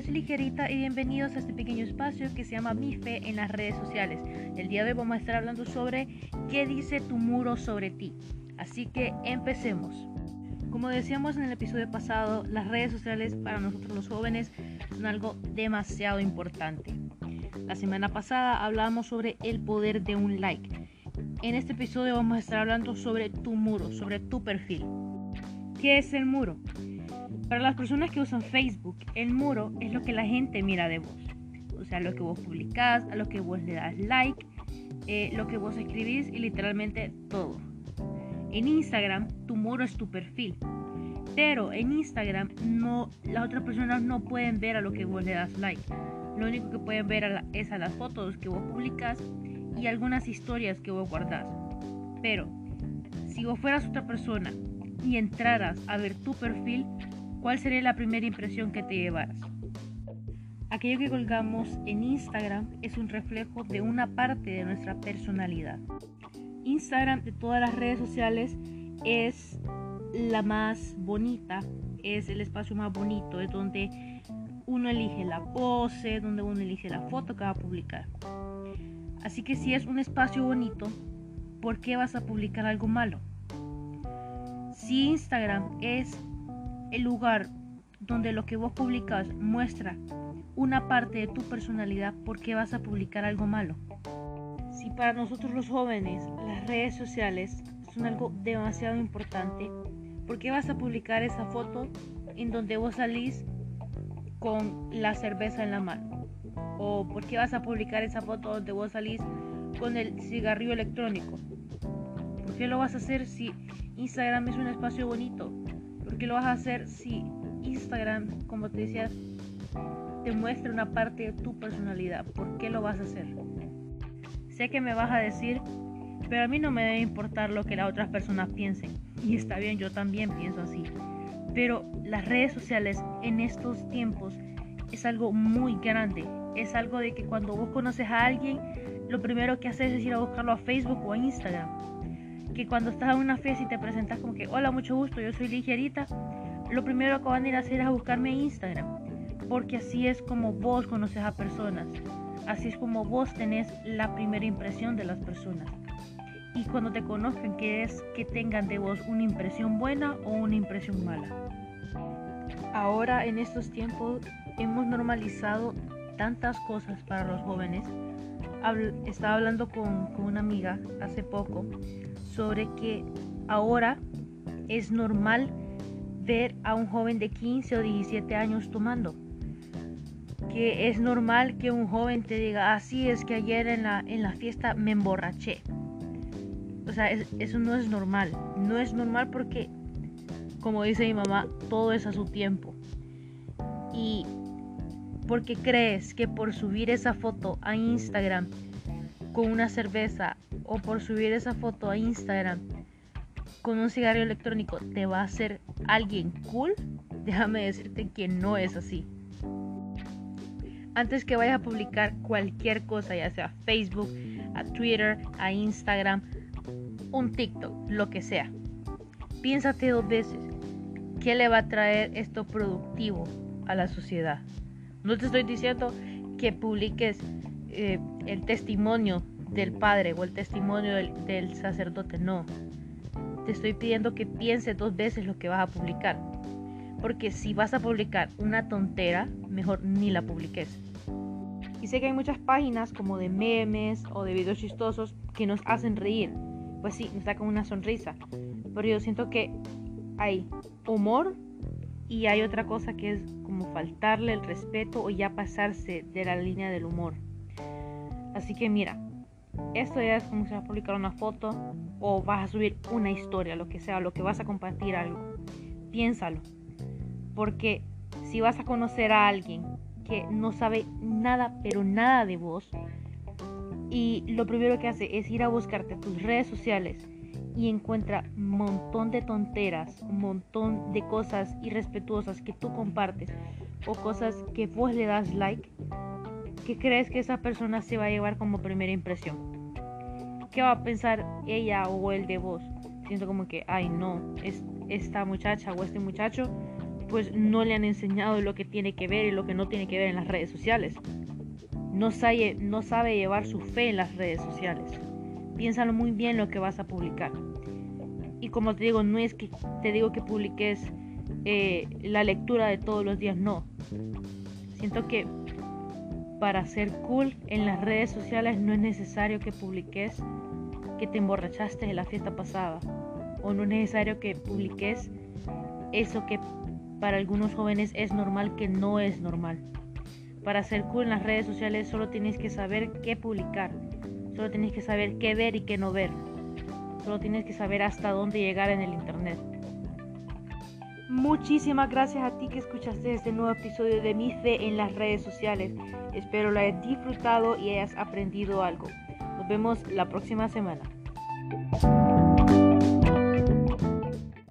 es Ligerita y bienvenidos a este pequeño espacio que se llama Mi Fe en las redes sociales. El día de hoy vamos a estar hablando sobre qué dice tu muro sobre ti. Así que empecemos. Como decíamos en el episodio pasado, las redes sociales para nosotros los jóvenes son algo demasiado importante. La semana pasada hablábamos sobre el poder de un like. En este episodio vamos a estar hablando sobre tu muro, sobre tu perfil. ¿Qué es el muro? Para las personas que usan Facebook, el muro es lo que la gente mira de vos. O sea, lo que vos publicás, a lo que vos le das like, eh, lo que vos escribís y literalmente todo. En Instagram, tu muro es tu perfil. Pero en Instagram, no, las otras personas no pueden ver a lo que vos le das like. Lo único que pueden ver es a las fotos que vos publicás y algunas historias que vos guardás. Pero, si vos fueras otra persona y entraras a ver tu perfil, ¿cuál sería la primera impresión que te llevaras? Aquello que colgamos en Instagram es un reflejo de una parte de nuestra personalidad. Instagram de todas las redes sociales es la más bonita, es el espacio más bonito, es donde uno elige la pose, donde uno elige la foto que va a publicar. Así que si es un espacio bonito, ¿por qué vas a publicar algo malo? Si Instagram es el lugar donde lo que vos publicas muestra una parte de tu personalidad, ¿por qué vas a publicar algo malo? Si para nosotros los jóvenes las redes sociales son algo demasiado importante, ¿por qué vas a publicar esa foto en donde vos salís con la cerveza en la mano? ¿O por qué vas a publicar esa foto donde vos salís con el cigarrillo electrónico? ¿Por qué lo vas a hacer si Instagram es un espacio bonito? ¿Por qué lo vas a hacer si Instagram, como te decía, te muestra una parte de tu personalidad? ¿Por qué lo vas a hacer? Sé que me vas a decir, pero a mí no me debe importar lo que las otras personas piensen. Y está bien, yo también pienso así. Pero las redes sociales en estos tiempos es algo muy grande. Es algo de que cuando vos conoces a alguien, lo primero que haces es ir a buscarlo a Facebook o a Instagram que cuando estás en una fiesta y te presentas como que, hola, mucho gusto, yo soy ligerita, lo primero que van a ir a hacer es a buscarme en Instagram, porque así es como vos conoces a personas, así es como vos tenés la primera impresión de las personas. Y cuando te conozcan, que es que tengan de vos una impresión buena o una impresión mala. Ahora en estos tiempos hemos normalizado tantas cosas para los jóvenes. estaba hablando con, con una amiga hace poco sobre que ahora es normal ver a un joven de 15 o 17 años tomando. Que es normal que un joven te diga, así es que ayer en la, en la fiesta me emborraché. O sea, eso no es normal. No es normal porque, como dice mi mamá, todo es a su tiempo. Y porque crees que por subir esa foto a Instagram con una cerveza o por subir esa foto a Instagram con un cigarrillo electrónico te va a hacer alguien cool, déjame decirte que no es así. Antes que vayas a publicar cualquier cosa, ya sea Facebook, a Twitter, a Instagram, un TikTok, lo que sea, piénsate dos veces qué le va a traer esto productivo a la sociedad. No te estoy diciendo que publiques eh, el testimonio del padre o el testimonio del, sacerdote, no. Te estoy pidiendo que pienses dos veces lo que vas a publicar. Porque si vas a publicar una tontera, mejor ni la publiques. Y sé que hay muchas páginas como de memes o de videos chistosos que nos hacen reír. Pues sí, nos sacan una sonrisa. Pero yo siento que hay humor y hay otra cosa que es como faltarle el respeto o ya pasarse de la línea del humor. Así que mira, esto ya es como si vas a publicar una foto o vas a subir una historia, lo que sea, lo que vas a compartir algo. Piénsalo. Porque si vas a conocer a alguien que no sabe nada, pero nada de vos, y lo primero que hace es ir a buscarte tus redes sociales y encuentra un montón de tonteras, un montón de cosas irrespetuosas que tú compartes o cosas que vos le das like, ¿qué crees que esa persona se va a llevar como primera impresión? ¿qué va a pensar ella o él de vos? Siento como que, ay no, es esta muchacha o este muchacho pues no le han enseñado lo que tiene que ver y lo que no tiene que ver en las redes sociales. No sabe, no sabe llevar su fe en las redes sociales. Piénsalo muy bien lo que vas a publicar. Y como te digo, no es que te digo que publiques eh, la lectura de todos los días, no. Siento que para ser cool en las redes sociales no es necesario que publiques que te emborrachaste en la fiesta pasada. O no es necesario que publiques eso que para algunos jóvenes es normal que no es normal. Para ser cool en las redes sociales solo tienes que saber qué publicar. Solo tienes que saber qué ver y qué no ver. Solo tienes que saber hasta dónde llegar en el Internet. Muchísimas gracias a ti que escuchaste este nuevo episodio de Mi Fe en las redes sociales. Espero lo hayas disfrutado y hayas aprendido algo. Nos vemos la próxima semana.